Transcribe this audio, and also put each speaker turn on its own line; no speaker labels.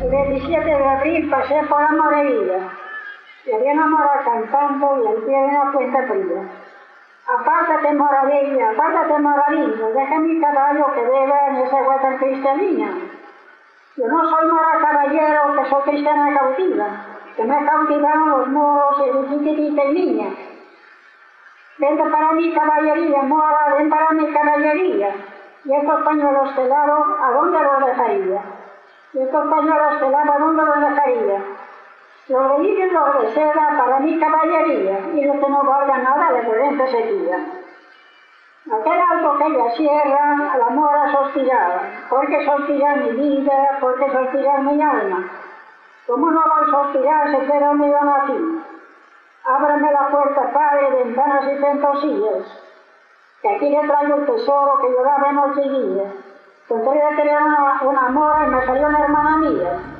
el 17 de abril pasé por Amoreira. Me había enamorado cantando y al pie de una puerta fría. Apártate, moradilla, apártate, moradillo, deja mi caballo que beba en esa agua tan cristalina. Yo no soy mora caballero, que soy cristiana cautiva, que me cautivaron los moros y mi chiquitita y niña. Vente para mi caballería, mora, ven para mi caballería. Y estos pañuelos pelados, ¿a dónde los dejaría? mi compañero se llama mundo de la carilla. Los velillos los de seda para mi caballería, y los que no valgan nada de corriente sequía. Aquel alto que la sierra a la mora sostillaba, porque soltillar mi vida, porque soltillar mi alma. Como no va a soltillar, se queda mi don aquí. Ábrame la puerta, padre, ventanas y tentosillas, que aquí le traigo el tesoro que lloraba noche y día. Tendría que tener una enamora y me salió una hermana mía.